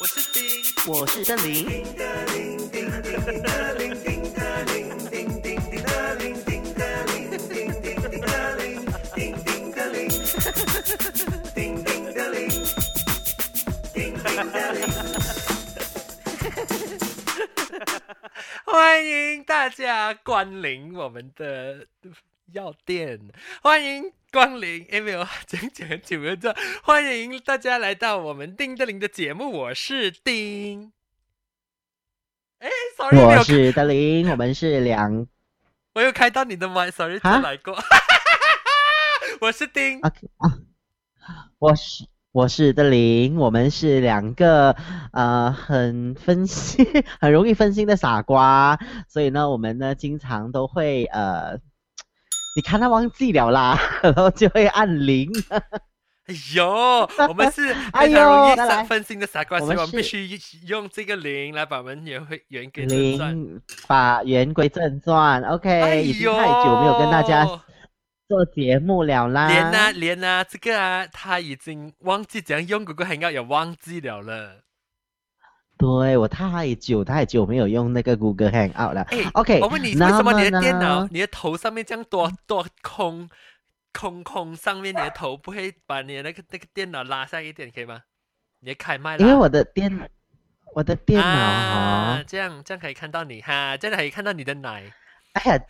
我是丁，我是邓林。欢迎大家光临我们的药店，欢迎光临。哎，没有讲讲很久没有这，欢迎大家来到我们丁德林的节目，我是丁。哎，sorry，我是德林，我们是两我又开到你的麦，sorry，啊再来过。我是丁，OK 啊，我是我是德林，我们是两个呃很分心、很容易分心的傻瓜，所以呢，我们呢经常都会呃，你看他忘记了啦，然后就会按零。哎呦，我们是哎 呦非常容易分分心的傻瓜，所以我们必是须用这个零来把我们圆回圆给正传。零把圆归正传，OK，、哎已经太久没有跟大家做节目了啦。连啊连啊，这个啊，他已经忘记怎样用嗰個 Hangout，也忘记了了。对我太久太久没有用那个 Google Hangout 了。哎 OK，我问你，为什么你的么电脑，你的头上面这样多多空空空，上面你的头不会把你的那个那个电脑拉下一点，可以吗？你的开麦了。因为我的电我的电脑啊哈、，这样这样可以看到你哈，这样可以看到你的奶。哎呀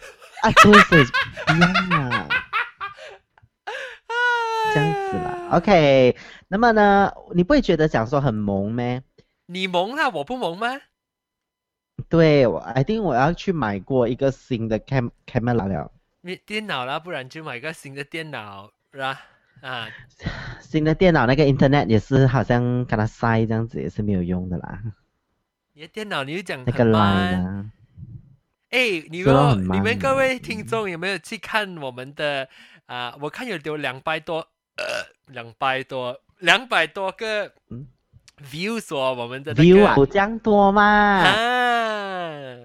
啊，对对，不要啦，这样子啦。OK，那么呢，你不会觉得讲说很萌咩？你萌啦，我不萌吗？对，我 I think 我要去买过一个新的 cam camera 了，你电脑啦，不然就买个新的电脑啦。啊，新的电脑那个 Internet 也是好像跟它塞这样子也是没有用的啦，你的电脑你就讲那个很 line 慢。啊，哎，你是咯有很慢你们各位听众有没有去看我们的啊、我看有留两百多，呃，两百多，两百多个嗯 views 哦，我们的那 view 个啊，有这样多吗？啊，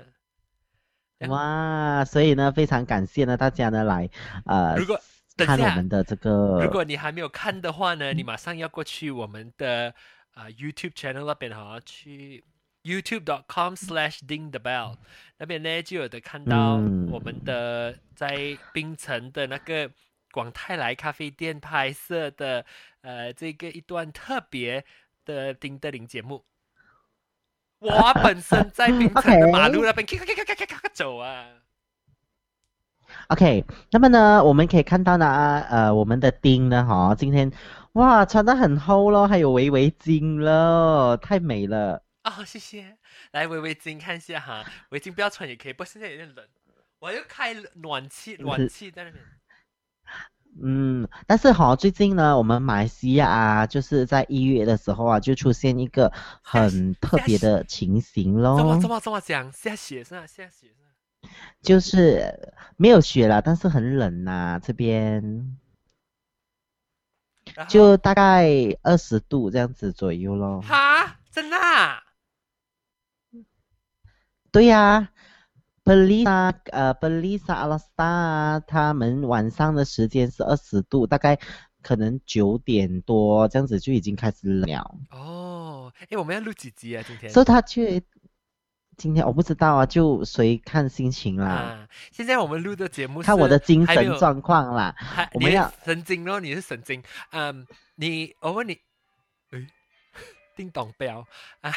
哇，所以呢，非常感谢呢大家呢来呃如果看我们的这个，如果你还没有看的话呢，你马上要过去我们的啊、YouTube channel 那边哈，去 YouTube.com/slash ding the bell 那边呢就有的看到嗯我们的在冰城的那个广泰来咖啡店拍摄的呃这个一段特别的丁德林节目。我本身在槟城的马路那边 咔咔咔咔咔咔咔走啊。OK，那么呢，我们可以看到呢，呃，我们的丁呢，哈，今天哇穿的很厚咯，还有围围巾了，太美了。哦，谢谢。来，围围巾看一下哈，围巾不要穿也可以，不过现在有点冷。我又开暖气，暖气在那边。嗯，但是哈，最近呢，我们马来西亚啊，就是在一月的时候啊，就出现一个很特别的情形这么咯这，么这么讲，下雪是吧？下雪是吧？就是没有雪了，但是很冷呐、这边就大概二十度这样子左右咯。哈，真的、啊？对呀、e l i s a 呃 b e l i s a Alasta 他们晚上的时间是二十度，大概可能九点多这样子就已经开始冷了，哦，哎，我们要录几集啊？今天？所以他去今天我不知道啊，就随看心情啦，啊，现在我们录的节目看我的精神状况啦。我们要神经咯，你是神经。嗯，你我问你，诶，叮咚表啊，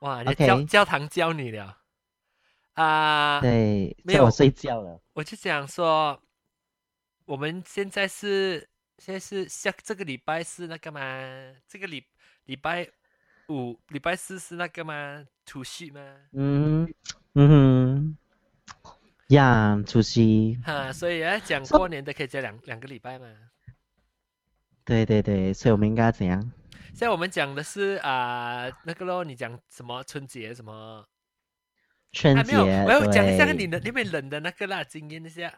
哇，你的 OK 教教堂教你了啊？对，没有睡觉了。我就想说，我们现在是现在是下这个礼拜是那个吗？这个礼礼拜五、礼拜四是那个吗？除夕吗？嗯嗯哼，呀，除夕，哈，所以要讲过年的可以讲两两个礼拜嘛。对对对，所以我们应该怎样？现在我们讲的是啊、那个咯，你讲什么春节什么？春节，还没有，我要讲一下你的那边冷的那个啦，经验一下。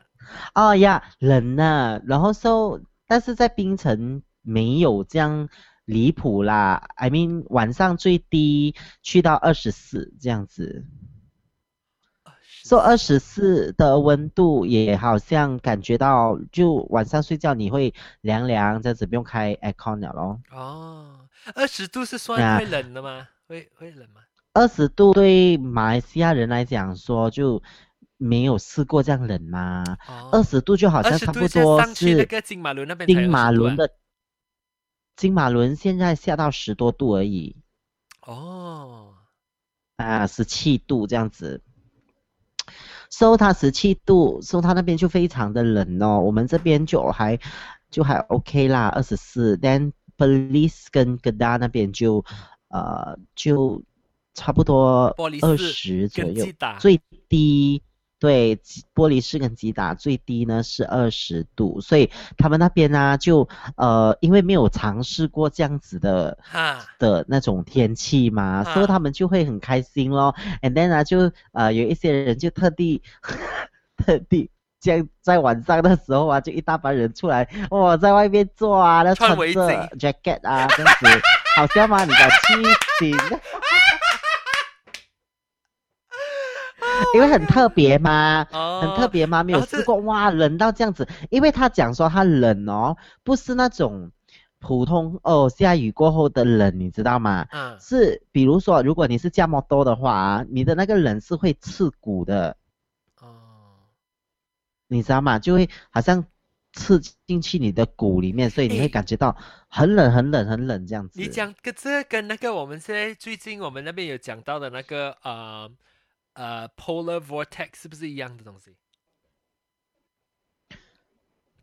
哦呀，冷呐、然后 so，但是在冰城没有这样离谱啦。I mean，晚上最低去到二十四这样子，说二十四的温度也好像感觉到，就晚上睡觉你会凉凉，这样子不用开 aircon 了咯。哦，二十度是啊算会冷的吗？会会冷吗？二十度对马来西亚人来讲说就没有试过这样冷嘛，哦，二十度就好像差不多是那是个金马伦那边才金马20度啊。伦的，金马伦现在下到十多度而已。哦，啊，十七度这样子。收它十七度，收它那边就非常的冷哦，我们这边就还就还 OK 啦，二十四。但 Belize 跟 Kedah 那边就呃就差不多二十左右最低对玻璃市跟吉打最低呢是二十度，所以他们那边呢就呃因为没有尝试过这样子的哈的那种天气嘛，所以啊他们就会很开心咯。And then 呢就呃有一些人就特地特地。这样在晚上的时候啊，就一大班人出来，哇，在外面坐啊，那穿穿着 jacket 啊，这样子，好笑吗？你的 气息。因为很特别嘛，哦，很特别吗？没有试过哇，冷到这样子。因为他讲说他冷哦，不是那种普通哦下雨过后的冷，你知道吗？嗯，是比如说，如果你是驾摩多的话啊，你的那个冷是会刺骨的，哦，你知道吗？就会好像刺进去你的骨里面，所以你会感觉到很冷、很冷、很冷这样子。你讲跟这跟那个我们现在最近我们那边有讲到的那个呃呃 polar vortex 是不是一样的东西？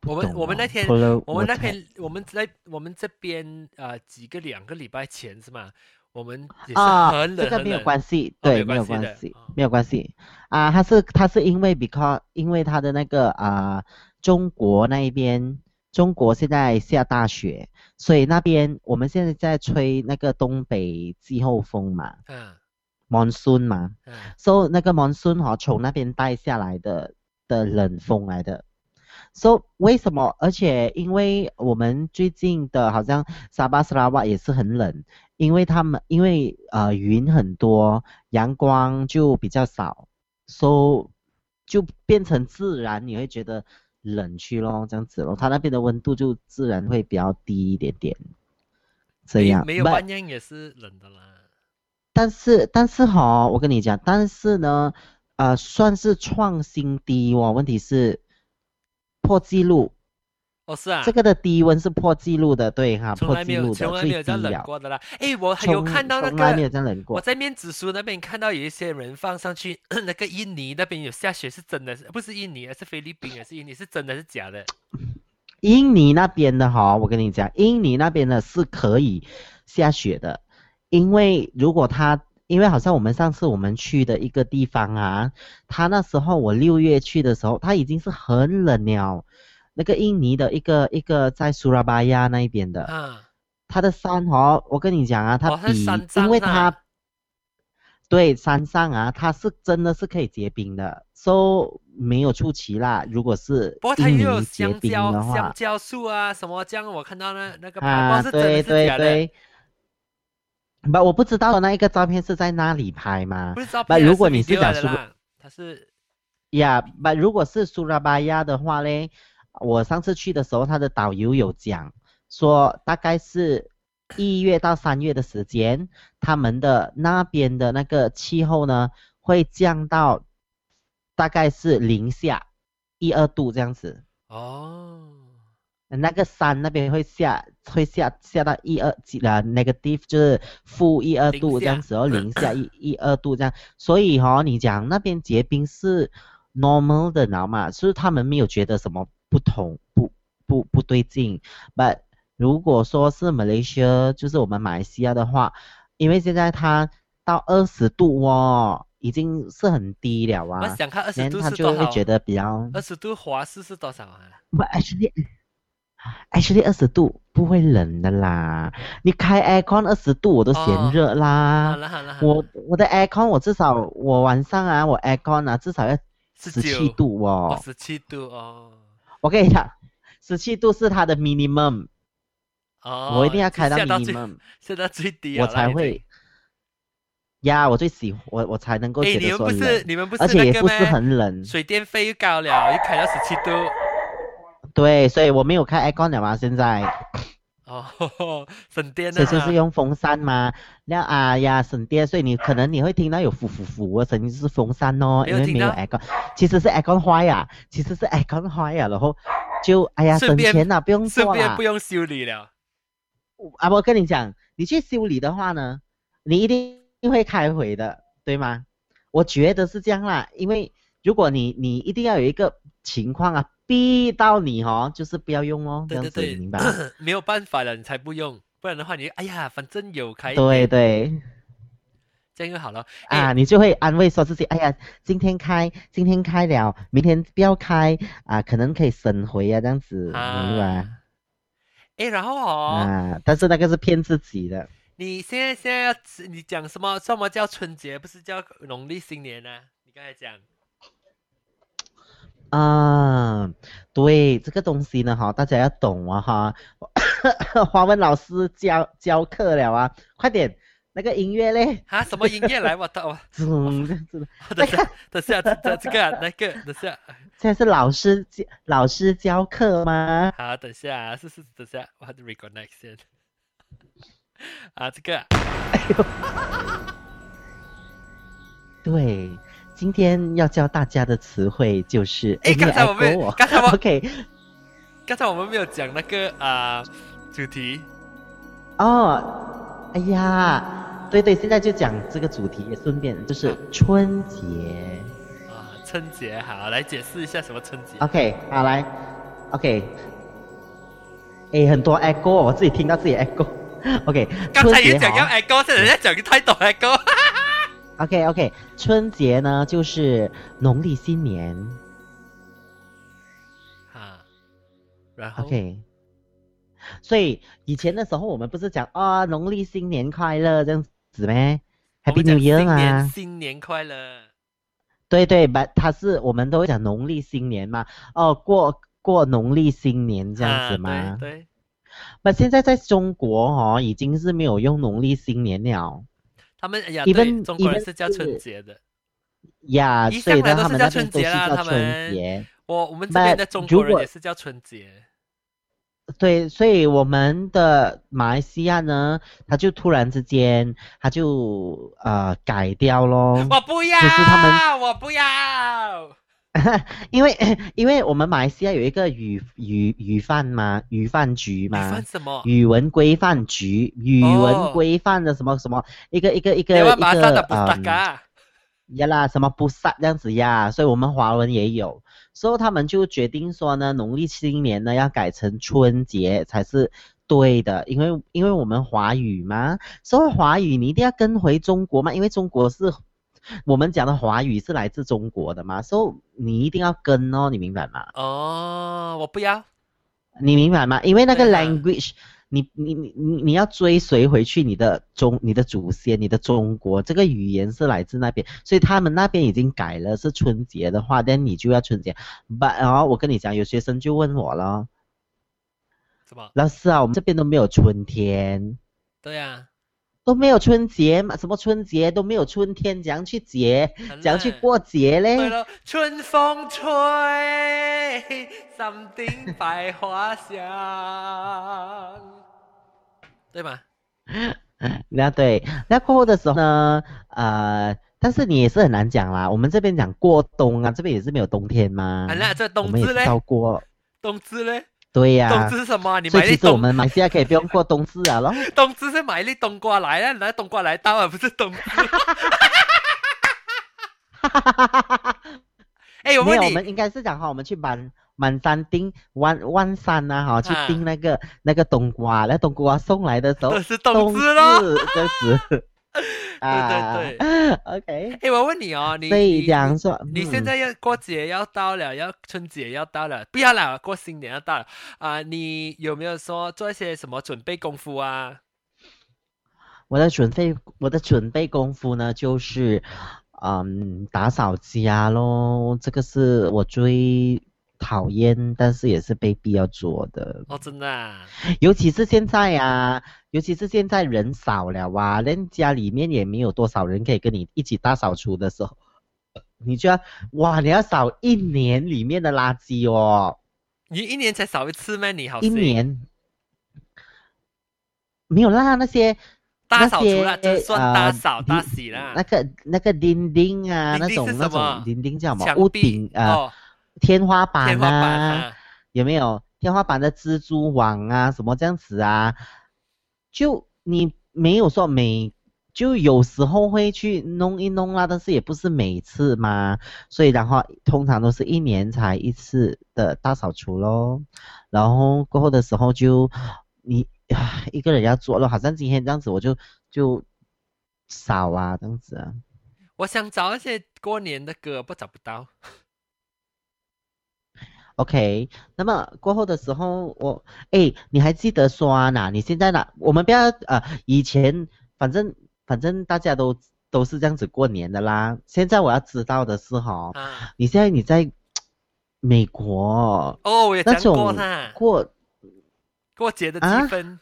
我们我们那天我们那边我们在我们这边呃几个两个礼拜前是吗？我们也是啊，很冷这个没有关系，对，没有有关系没有关系啊。他是他是因为 because 因为他的那个啊、中国那一边，中国现在下大雪，所以那边我们现在在吹那个东北季候风嘛嗯，monsoon 嘛，嗯所以那个 monsoon 哈、从那边带下来的的冷风来的。So 为什么？而且因为我们最近的好像沙巴、沙拉瓦也是很冷，因为他们因为呃云很多，阳光就比较少，so 就变成自然你会觉得冷去咯，这样子咯。它那边的温度就自然会比较低一点点，这没样。没有半样也是冷的啦。但是但是哈，我跟你讲，但是呢，呃，算是创新低哦。问题是破纪录，哦，是啊，这个的低温是破纪录的，对哈，破纪录的从来没有这样冷过的啦。诶，我还有看到那从来没有个，这样冷过。我在面子书那边看到有一些人放上去，那个印尼那边有下雪，是真的，不是印尼，是菲律宾，还是印尼，是真的是假的？印尼那边的哈，我跟你讲，印尼那边的是可以下雪的，因为如果他，因为好像我们上次我们去的一个地方啊，他那时候我六月去的时候，他已经是很冷了。那个印尼的一个一个在苏拉巴亚那一边的，啊，它的山哦，我跟你讲啊，它哦它是比，因为是吧它，对山上啊，它是真的是可以结冰的，so 没有出奇啦。如果是不过它印也有尼结冰香蕉的话，香蕉树啊什么这样，我看到那那个牌啊，对对对。不，我不知道那一个照片是在哪里拍吗不？是照片啊，如果你是讲说的啦，它是呀，不，如果是苏拉巴亚的话嘞，我上次去的时候，他的导游有讲说，大概是一月到三月的时间，他们的那边的那个气候呢，会降到大概是零下一二度这样子。哦，那个山那边会下会下下到一二几呃 negative 就是负一二度这样下子哦，零下一一二度这样，所以哈、你讲那边结冰是 normal 的，你知道吗？是他们没有觉得什么不同不不不对劲，but 如果说是 Malaysia 就是我们马来西亚的话，因为现在它到二十度哦，已经是很低了我啊，想看二十度是多少？就会觉得比较。二十度华氏是多少啊？不，actually actually 二十度不会冷的啦，你开 aircon 二十度我都哦嫌热好啦。了好了，好我了我我的 aircon 我至少我晚上啊我 aircon 啊至少要十七度哦。十七度哦。我跟你讲，十七度是它的 minimum，、哦，我一定要开到 minimum，下到最低我才会。呀，我最喜我我才能够哎，觉你们不是得说冷，你们不是而且？也不是很冷。水电费又高了，又开到十七度。对，所以我没有开 aircon 了嘛，现在，哦，省电所以就啊是用风扇嘛。那啊呀，省电，所以你可能你会听到有呼呼呼的声音，就是风扇哦，因为没有没有听到 aircon，其实是 aircon 坏呀，其实是 aircon 坏呀，然后就哎呀省钱了，不用做了不。用修理了。啊，我跟你讲，你去修理的话呢，你一定会开回的，对吗？我觉得是这样啦，因为如果你你一定要有一个情况啊，逼到你哦，就是不要用哦，这样子，对对对你明白？没有办法了，你才不用，不然的话你哎呀，反正有开对，对这样就好了。哎啊，你就会安慰说自己，哎呀，今天开，今天开了，明天不要开啊，可能可以省回啊，这样子，明白哎，然后哦，啊，但是那个是骗自己的。你现在现在要你讲什么？什么叫春节？不是叫农历新年呢、你刚才讲啊，对这个东西呢，哈，大家要懂啊，哈。华文老师教教课了啊，快点，那个音乐嘞，啊，什么音乐来？我操！嗯，这样子的。等下，等下，这这这个啊那个，等下，现在是老师教老师教课吗？好，等下，是是，等下，我还得 reconnect 先。啊，这个啊对，今天要教大家的词汇就是，哎刚才我们刚才我 OK 刚才我们没有讲那个啊、主题哦，哎呀，对对，现在就讲这个主题，也顺便就是春节。啊，春节好，来解释一下什么春节。OK，好来，OK，诶，很多 echo，我自己听到自己 echo。OK，刚才也讲要哈 echo，现在人家讲太多 echo。OK OK，春节呢就是农历新年。啊，然后 OK，所以以前的时候我们不是讲啊农历新年快乐这样子咩？Happy New Year 新年。新年快乐。对对，把它是我们都会讲农历新年嘛，哦过过农历新年这样子嘛。对，那现在在中国哦，已经是没有用农历新年了他们哎呀，Even- 对，中国人是叫春节的。呀，一所以来都是叫他们那边都是春节啦叫春他们节。我我们这边的中国人也是叫春节。对，所以我们的马来西亚呢，他就突然之间，他就呃改掉咯，我不要，就是他们我不要。因为 因为我们马来西亚有一个语语语范嘛，语范局你嘛犯，什么？语文规范局，语哦文规范的什么什么一个一个一个台一个不打嗯嘎。呀啦，什么不杀这样子呀，所以我们华文也有，所以他们就决定说呢，农历新年呢要改成春节才是对的，因为因为我们华语嘛，所以华语你一定要跟回中国嘛，因为中国是我们讲的华语是来自中国的嘛，所以你一定要跟哦，你明白吗？哦，我不要。你明白吗？因为那个 language，你你你你你要追随回去你的中你的祖先，你的中国这个语言是来自那边，所以他们那边已经改了是春节的话，那你就要春节。But 然后我跟你讲，有学生就问我了，什么？老师啊，我们这边都没有春天，对呀、都没有春节嘛，什么春节都没有春天，怎样去节，怎样去过节嘞？对了，春风吹，山顶百花香，对吗？那对，那过后的时候呢，呃，但是你也是很难讲啦。我们这边讲过冬啊，这边也是没有冬天嘛。啊，那这冬至嘞？冬至嘞？对呀、冬至是什么？你所以其实我们马来西亚可以不用过冬至啊咯。冬至是买一粒冬瓜来啊，拿冬瓜来当啊，不是冬至。哎，我没有，我问你，们应该是讲哈，我们去满满山订万万山呐、哈，去啊订那个、那个冬瓜，那冬瓜送来的时候冬至咯。这样子。啊，对对。OK，哎，我问你哦，你所以你讲说，嗯你现在要过节要到了，要春节要到了，不要了，过新年要到了啊、你有没有说做一些什么准备功夫啊？我的准备，我的准备功夫呢，就是，嗯，打扫家咯，这个是我最讨厌，但是也是被逼要做的。哦，真的啊，尤其是现在啊、尤其是现在人少了哇，连家里面也没有多少人可以跟你一起大扫除的时候，你就要哇，你要扫一年里面的垃圾哦，你一年才扫一次吗？你好一心年没有啦，那些大扫除啦，那些就算大呃扫大洗啦。那个那个钉钉啊，那种那种钉钉叫什么？屋顶呃、哦，天花板天花板啊，啊，有没有天花板的蜘蛛网啊，什么这样子啊？就你没有说每，就有时候会去弄一弄啦，但是也不是每次嘛，所以然后通常都是一年才一次的大扫除咯，然后过后的时候就你一个人要做了，好像今天这样子我就就扫啊这样子啊。我想找一些过年的歌，不找不到。OK，那么过后的时候，我哎，你还记得刷哪？你现在哪？我们不要呃，以前反正反正大家都都是这样子过年的啦。现在我要知道的是哈，啊，你现在你在美国哦，我也那讲过种过，过节的气啊氛。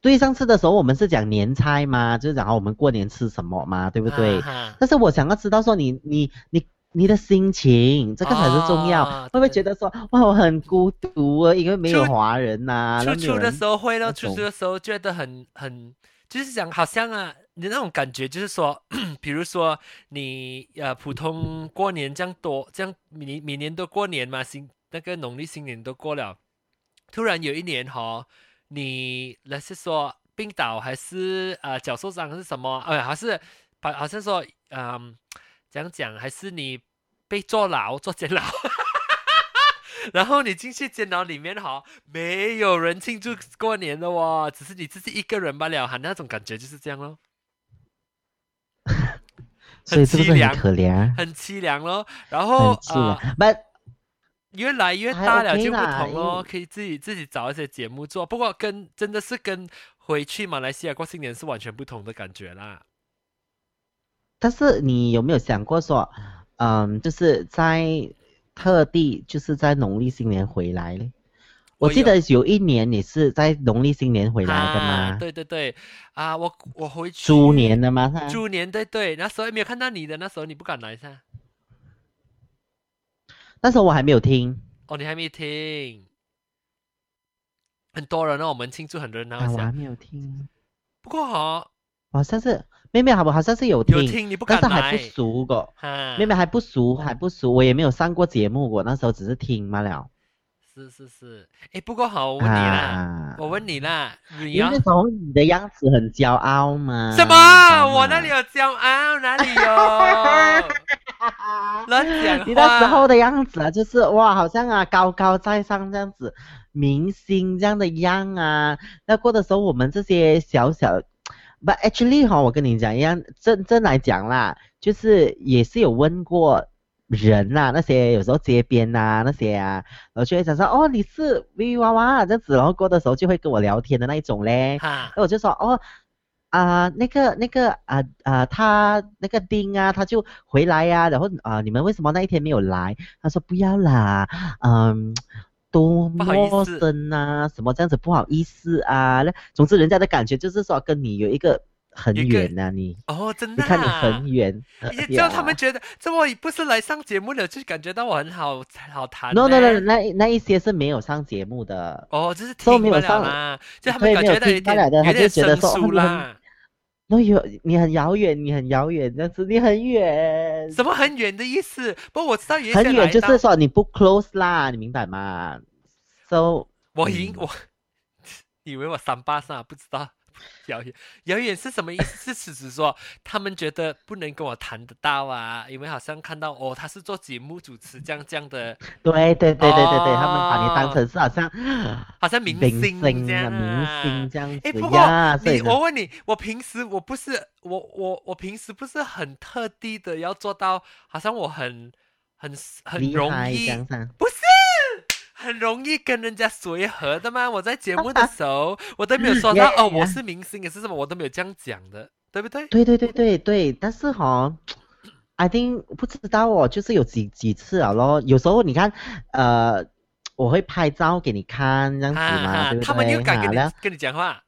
对，上次的时候我们是讲年菜嘛，就是讲我们过年吃什么嘛，对不对？啊但是我想要知道说你你你你的心情，这个才是重要。哦会不会觉得说哇我很孤独啊，因为没有华人呐、初初的然后没有人时候会咯，那种初初的时候觉得很很，就是讲好像啊，你那种感觉就是说，比如说你呃普通过年这样多，这样每每年都过年嘛，新那个农历新年都过了，突然有一年哈，你那是说冰岛还是呃脚受伤还是什么？呃，还是好好像说嗯，怎样讲？还是你被坐牢坐监牢？然后你进去监牢里面哈，没有人庆祝过年的哦，只是你自己一个人罢了，哈，那种感觉就是这样咯，所以是不是凄凉很可怜？很凄凉咯。然很后啊、。越来越大了就不同咯，为可以自己自己找一些节目做。不过跟真的是跟回去马来西亚过新年是完全不同的感觉啦。但是你有没有想过说，嗯，就是在特地就是在农历新年回来嘞？我记得有一年你是在农历新年回来的啊，吗？对对对，啊，我我回去猪年的吗？猪年对对，那时候也没有看到你的，那时候你不敢来噻。那时候我还没有听，哦，你还没听，很多人哦，我们庆祝很热闹啊，一下。我还没有听，不过哈、好像是妹妹好不好像是有听，有听你不敢但是还不熟过，哈，妹妹还不熟，还不熟，我也没有上过节目，我那时候只是听嘛了。是是是，哎，不过好，我问你啦，啊，我问你啦，你因为那时候你的样子很骄傲嘛。什么？我那里有？骄傲？哪里有？乱讲你那时候话。的样子啊，就是哇，好像啊高高在上这样子，明星这样的样啊。那过的时候，我们这些小小，but actually 哈，我跟你讲一样，真真来讲啦，就是也是有问过人呐、那些有时候街边呐、那些啊，然后就会讲说哦你是 V 娃娃这样子，然后过的时候就会跟我聊天的那一种嘞。哈，那我就说哦啊、那个那个啊啊、他那个丁啊，他就回来呀、然后啊、你们为什么那一天没有来？他说不要啦，嗯。多陌生啊，什么这样子不好意思啊？那总之人家的感觉就是说跟你有一个很远呐、你哦，真的、啊。你看你很远，也叫他们觉得，这我不是来上节目的，就感觉到我很好好谈。no no no，那那一些是没有上节目的，哦，就是都听不了没有上啦，就他们感觉到他就点有点觉得生疏说哦你很啦。那有你很遥远，你很遥远，这样子你很远，什么很远的意思？不我知道有一些很远，就是说你不 close 啦，你明白吗？So 嗯我赢我，以为我三八三不知道遥远遥远是什么意思？是指说他们觉得不能跟我谈得到啊，因为好像看到哦他是做节目主持这样这样的，对对对对对对，他们把你当哦成是好像好像明明星这样啊，明星这样哎，子不过你，我问你，我平时我不是我我我平时不是很特地的要做到，好像我很很很容易。不是很容易跟人家随和的吗？我在节目的时候，我都没有说到 Yeah, 哦.我是明星也是什么，我都没有这样讲的，对不对？对对对对对，但是哈，I think 不知道哦，就是有几几次啊咯。有时候你看，呃，我会拍照给你看这样子嘛，啊对不对？他们又敢跟你跟你讲话？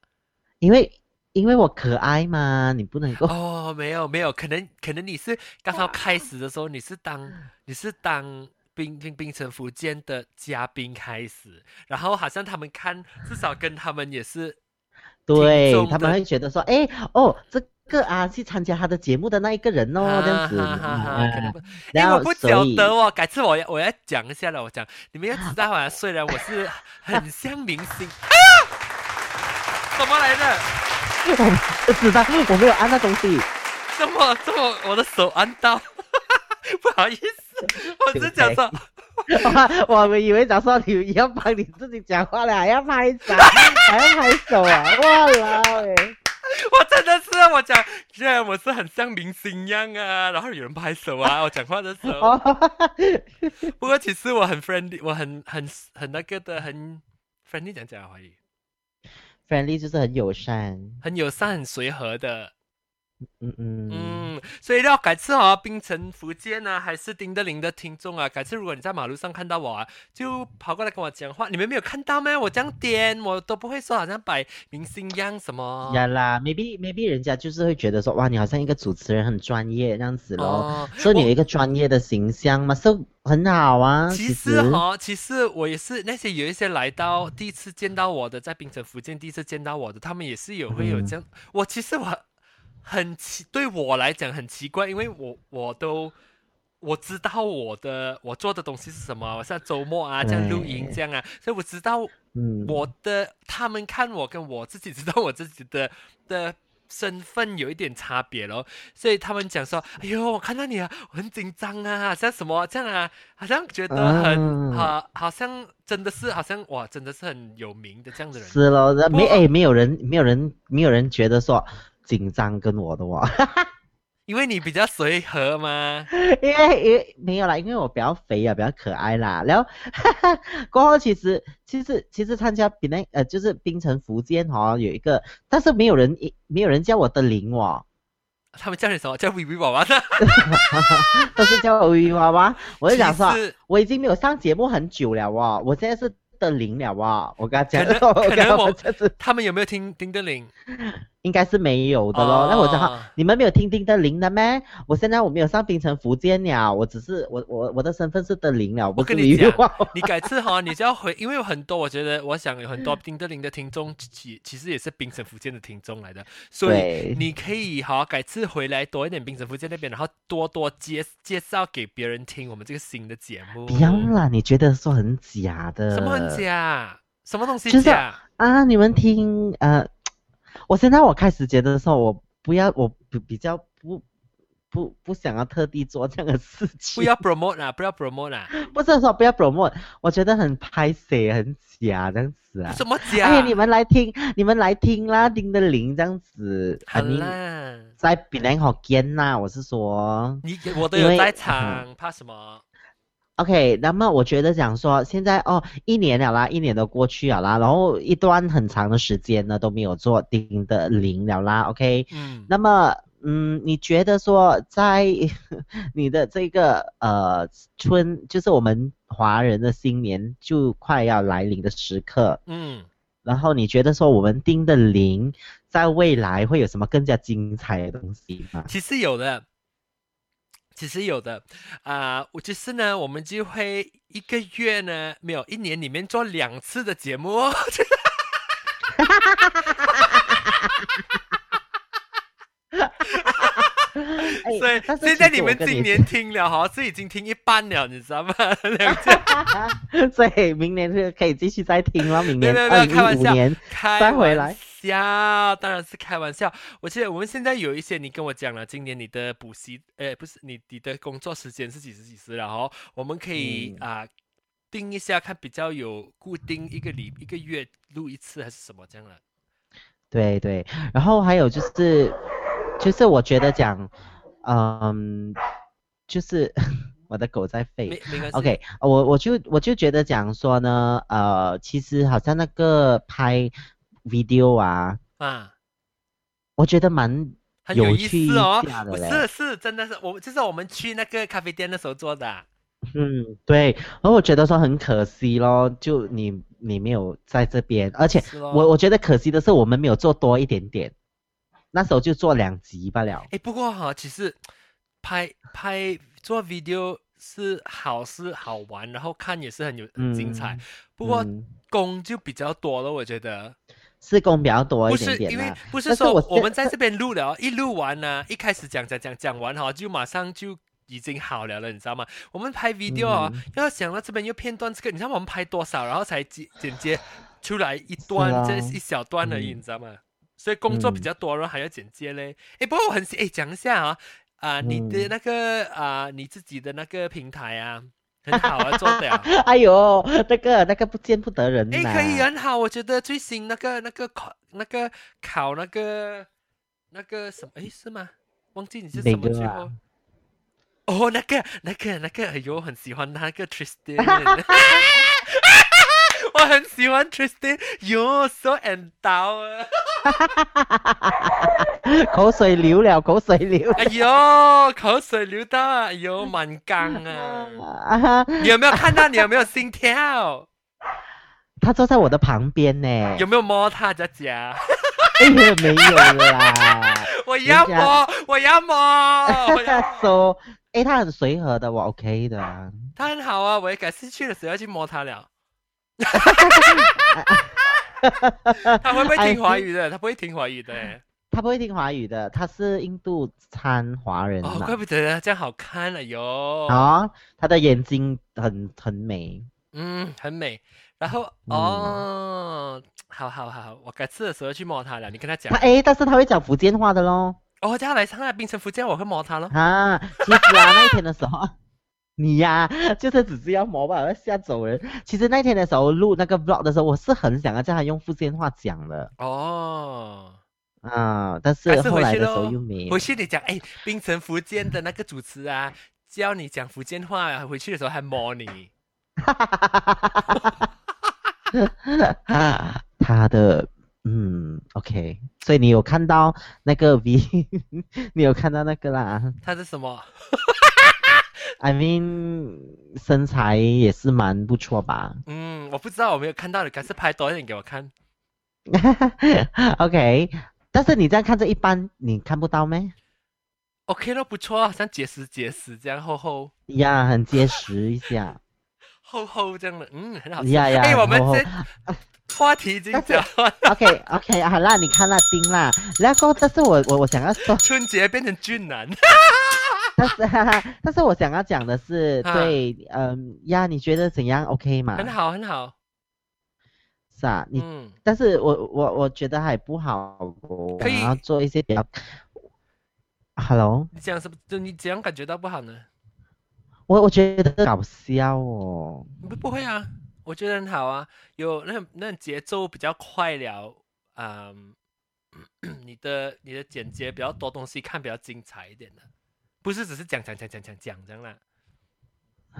因为因为我可爱嘛，你不能够。哦，没有没有，可能可能你是刚刚开始的时候，你是当你是当冰冰冰城福建的嘉宾开始，然后好像他们看至少跟他们也是 对他们会觉得说，哎，哦，这个啊，去参加他的节目的那一个人哦，这样子，哈哈哈可能因然后为我不晓得哦，改次我要我要讲一下了，我讲你们要知道啊，虽然我是很像明星，哎呀，怎么来的？我不知道，我没有按那东西，这么这么我的手按到，不好意思，我只讲说。我我们以为讲说你要帮你自己讲话了，还要拍手，还要拍手啊！哇啦喂，我真的是我讲，虽然我是很像明星一样啊，然后有人拍手啊，我讲话的时候。哦，不过其实我很 friendly，我很很很那个的，很 friendly 讲讲华语，friendly 就是很友善，很友善、很随和的。嗯嗯嗯，所以要改次哦，槟城、福建啊，还是丁德林的听众啊，改次如果你在马路上看到我啊，就跑过来跟我讲话。你们没有看到吗？我这样点，我都不会说好像摆明星一样什么。呀啦，maybe maybe 人家就是会觉得说，哇，你好像一个主持人很专业这样子咯，哦，所以你有一个专业的形象嘛，是很好啊。其其实哈，其实我也是那些有一些来到第一次见到我的，在槟城福建第一次见到我的，他们也是有会有嗯这样。我其实我很奇，对我来讲很奇怪，因为我我都我知道我的我做的东西是什么，我像周末啊这样录音对这样啊，所以我知道嗯，我的他们看我跟我自己知道我自己的的身份有一点差别咯，所以他们讲说，哎呦，我看到你啊，我很紧张啊，像什么这样啊，好像觉得很啊好、好像真的是好像哇，真的是很有名的这样的人。是咯，那没不诶，没有人没有人没有人觉得说紧张跟我的哦。因为你比较随和嘛，因为因为没有啦，因为我比较肥啊，比较可爱啦。然后 过后其实其实其实参加比那呃就是槟城福建哦有一个，但是没有人没有人叫我的零哦，他们叫你什么？叫 V V 娃娃的。都是叫我维维娃娃。我就想说我已经没有上节目很久了哦，我现在是的零了哦。我跟他讲，可能我可能我们这次他们有没有听丁德林？应该是没有的咯。那我讲哦你们没有听丁德林的咩？我现在我没有上冰城福建了，我只是我我我的身份是德林了，我跟你讲。你改次哈，你就要回，因为有很多，我觉得，我想有很多丁德林的听众，其其实也是冰城福建的听众来的，所以你可以哈改次回来多一点冰城福建那边，然后多多介介绍给别人听我们这个新的节目。不要啦，你觉得说很假的？什么很假？什么东西就是假？啊？你们听呃，我现在我开始觉得说，我不要，我比比较不不不想要特地做这样的事情。不要 promote 啊，不要 promote 啊，不是说不要 promote，我觉得很拍摄，很假这样子啊。什么假？哎呀，你们来听，你们来听啦，丁的零这样子。好 I mean，啦，在比南好见呐，我是说。你我都有在场，怕什么？OK，那么我觉得讲说，现在哦，一年了啦，一年都过去了啦，然后一段很长的时间呢都没有做丁的零了啦，OK，嗯，那么嗯，你觉得说在 你的这个呃春，就是我们华人的新年就快要来临的时刻，嗯。然后你觉得说我们丁的零在未来会有什么更加精彩的东西吗？其实有的，其实有的啊、我其实呢，我们就会一个月呢，没有一年里面做两次的节目哦。哎所以现在你们今年听了哈，是已经听一半了，你知道吗？所以明年是可以继续再听了，明年二零开玩笑一五年开再回来玩笑，当然是开玩笑。我记得我们现在有一些，你跟我讲了，今年你的补习，呃，不是你你的工作时间是几时几时了哦？我们可以嗯啊、定一下，看比较有固定一个礼一个月录一次还是什么这样的。对对，然后还有就是，就是我觉得讲，嗯，就是 我的狗在吠。OK，我我就我就觉得讲说呢，呃，其实好像那个拍 video 啊，啊，我觉得蛮很有意思哦是是真的是我，就是我们去那个咖啡店的时候做的啊、嗯，对，然后我觉得说很可惜咯，就你你没有在这边，而且我我觉得可惜的是我们没有做多一点点，那时候就做两集罢了。哎，不过哈，其实拍拍做 video 是好是好玩，然后看也是很有很精彩。嗯不过嗯工就比较多了，我觉得是工比较多不一点是因为。不是说我们在这边录了，一录完呢，一开始讲讲讲讲完哈，就马上就。已经好了了，你知道吗？我们拍 video 啊，嗯要想到这边又片段这个，你知道我们拍多少，然后才剪剪接出来一段，这一小段而已，嗯你知道吗？所以工作比嗯较多，然后还要剪接嘞。哎，不过我很哎讲一下啊，啊、你的嗯那个啊、你自己的那个平台啊，很好啊，做的啊。哎呦，那个那个不见不得人呐。诶，可以很好，我觉得最新那个那个考那个考那个那个什么，哎，是吗？忘记你是什么最后。哦，那个、那个、那个，哎呦，我很喜欢那个 Tristan，我很喜欢 Tristan，哟，so endowed，口水流了，口水流了。哎呦，口水流到啊，哎呦，蛮刚啊！有没有看到？你有没有心跳？他坐在我的旁边呢。有没有摸他佳佳？哎呀，没有啦。我要摸，我要摸，我要摸。说，哎，他很随和的，我 OK 的啊。他很好啊，我也改次去的时候要去摸他了。他会不会听华语的？他不会听华语的欸。他不会听华语的，他是印度参华人哦，怪不得这样好看了哟。啊，他的眼睛很很美。嗯，很美。然后哦，好好好，我改次的时候去摸他了。你跟他讲他，哎，但是他会讲福建话的咯。哦，叫他来上海槟城福建，我会摸他咯。啊，其实啊，那一天的时候，你呀、就是只是要磨吧，要吓走人。其实那天的时候录那个 vlog 的时候，我是很想要叫他用福建话讲的哦，啊，但是后来的时候又没有回。去你讲，哎，槟城福建的那个主持啊，教你讲福建话，回去的时候还摸你。他的嗯，OK，所以你有看到那个 V，你有看到那个啦他是什么？？I mean，身材也是蛮不错吧嗯，我不知道，我没有看到，你改次拍多一点给我看。OK，但是你这样看着一般，你看不到咩？OK 咯，不错，啊像结实结实这样厚厚呀，很结实一下。厚厚这样的，嗯，很好吃。呀呀，哎，我们这话题已经讲完，OK OK 好啦，你看啦，丁啦，然后但是我我我想要说，春节变成俊男。但是但是我想要讲的是，啊对，嗯呀，你觉得怎样？OK 吗？很好，很好。是啊，你，嗯，但是我我我觉得还不好，我可以想要做一些比较，Hello，你讲什么？就你怎样感觉到不好呢？我我觉得搞笑哦，不不会啊，我觉得很好啊，有那那节奏比较快了，嗯，你的你的简洁比较多东西看比较精彩一点的，不是只是讲讲讲讲讲讲这样啦。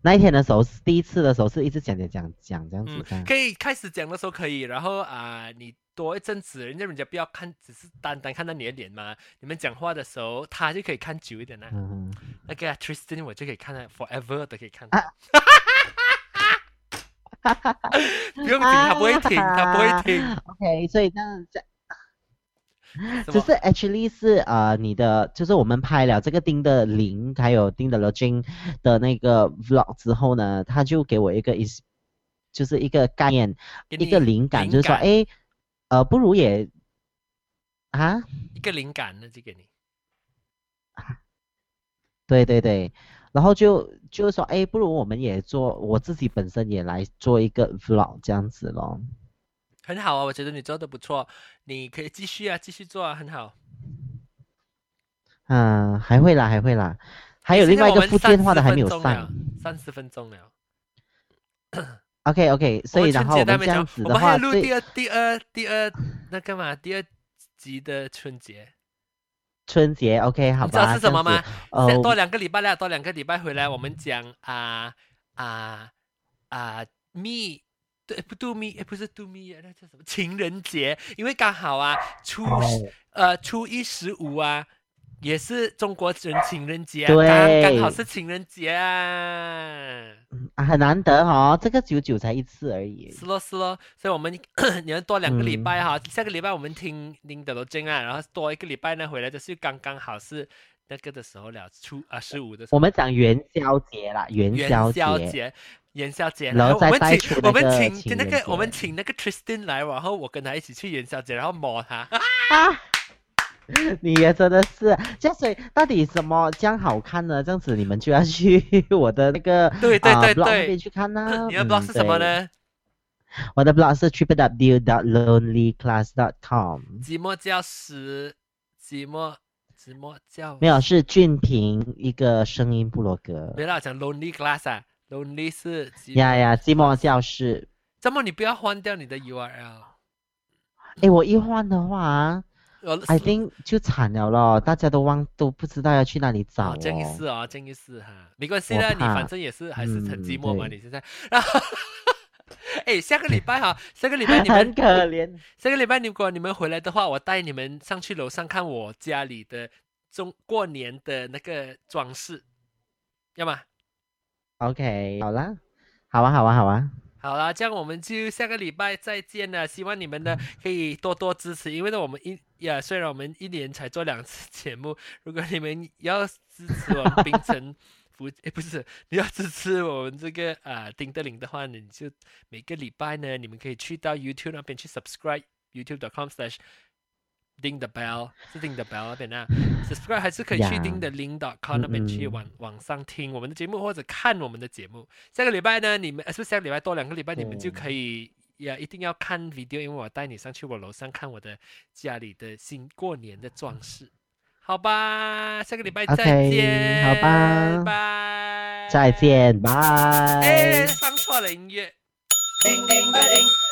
那一天的时候是第一次的时候是一直讲讲讲讲这样子嗯，可以开始讲的时候可以，然后啊、你多一阵子，人家人家不要看，只是单单看到你的脸嘛。你们讲话的时候，他就可以看久一点啦。嗯，那个、Tristan 我就可以看了，forever 都可以看。啊 不用停，他不会停，他不会停。OK，所以这样这 只是 actually 是呃你的，就是我们拍了这个丁的零，还有丁的 lodging 的那个 vlog 之后呢，他就给我一个 is，就是一个概念，一个灵感，就是说，感哎，呃，不如也啊，一个灵感呢，就给你。对对对，然后就就是说，哎，不如我们也做，我自己本身也来做一个 vlog 这样子咯。很好啊，我觉得你做的不错，你可以继续啊，继续做啊，很好。嗯，还会啦，还会啦，还有另外一个福建话的还没有上。三十分钟了。OK OK，所以然后我们这样子的话，我们还要录第二第二第二那个嘛，第二集的春节，春节 OK 好你知道？是什么吗这样子？？呃，多两个礼拜了，多两个礼拜回来，我们讲啊啊啊蜜对，不度蜜，哎，不是度蜜月，那叫什么情人节？因为刚好啊，初哦呃初一十五啊，也是中国人情人节、啊，对刚刚好是情人节啊。啊，很难得哦，这个久久才一次而已。是咯是咯，所以我们 你要多两个礼嗯拜哈，下个礼拜我们听林德罗金啊，然后多一个礼拜呢回来就是刚刚好是那个的时候了，初啊十五的时候。我们讲元宵节啦，元元宵节，元宵节，然后再我们请我们个请那个我们节请那个 Tristan 来，然后我跟他一起去元宵节，然后摸他。啊，你也真的是，这样所以到底什么这样好看呢？这样子你们就要去我的那个对对对对 blog 去看啦。你的嗯 blog 是什么？对呢？我的 blog 是 triple w dot lonelyclass dot com，寂寞教师，寂寞寂寞教没有是俊平一个声音部落格。别老，讲 lonely class 啊，lonely 是。呀呀，寂寞教室。怎么你不要换掉你的 URL。哎，我一换的话我，I think 就惨了咯，大家都忘都不知道要去哪里找哦，这样意哦。思哦，这样意思哈，没关系我啦，你反正也是还是很嗯寂寞嘛，对你现在，然后，哎，下个礼拜哈，下个礼拜你们 很可怜。下个礼拜如果你们回来的话，我带你们上去楼上看我家里的中过年的那个装饰，要吗？OK，好啦，好啊，好啊，好啊。好啦，这样我们就下个礼拜再见了。希望你们呢可以多多支持，因为呢我们一呀，虽然我们一年才做两次节目，如果你们要支持我们冰城福，诶不是，你要支持我们这个啊丁德林的话呢，你就每个礼拜呢，你们可以去到 YouTube 那边去 subscribe youtube.com/slash 叮的 bell 是叮的 bell 那边啊，subscribe 还是可以去叮的 link.com 那边去网网上听我们的节目或者看我们的节目。下个礼拜呢，你们呃是不是下个礼拜多两个礼拜，你们就可以呀，一定要看 video，因为我带你上去我楼上看我的家里的新过年的装饰。好吧，下个礼拜再见。好吧拜。再。见，拜。哎，放错了音乐。叮叮的叮。